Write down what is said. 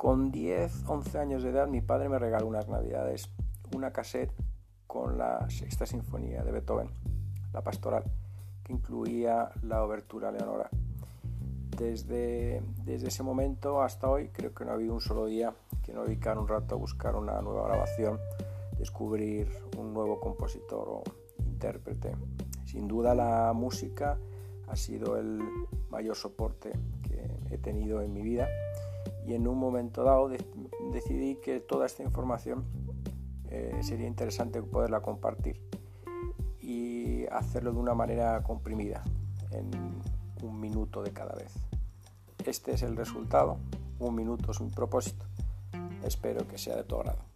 Con 10, 11 años de edad mi padre me regaló unas navidades una cassette con la sexta sinfonía de Beethoven, la pastoral, que incluía la obertura Leonora. Desde, desde ese momento hasta hoy creo que no ha habido un solo día que no dedicar un rato a buscar una nueva grabación, descubrir un nuevo compositor o intérprete. Sin duda la música ha sido el mayor soporte que he tenido en mi vida y en un momento dado decidí que toda esta información eh, sería interesante poderla compartir y hacerlo de una manera comprimida, en un minuto de cada vez. Este es el resultado, un minuto es un propósito. Espero que sea de tu agrado.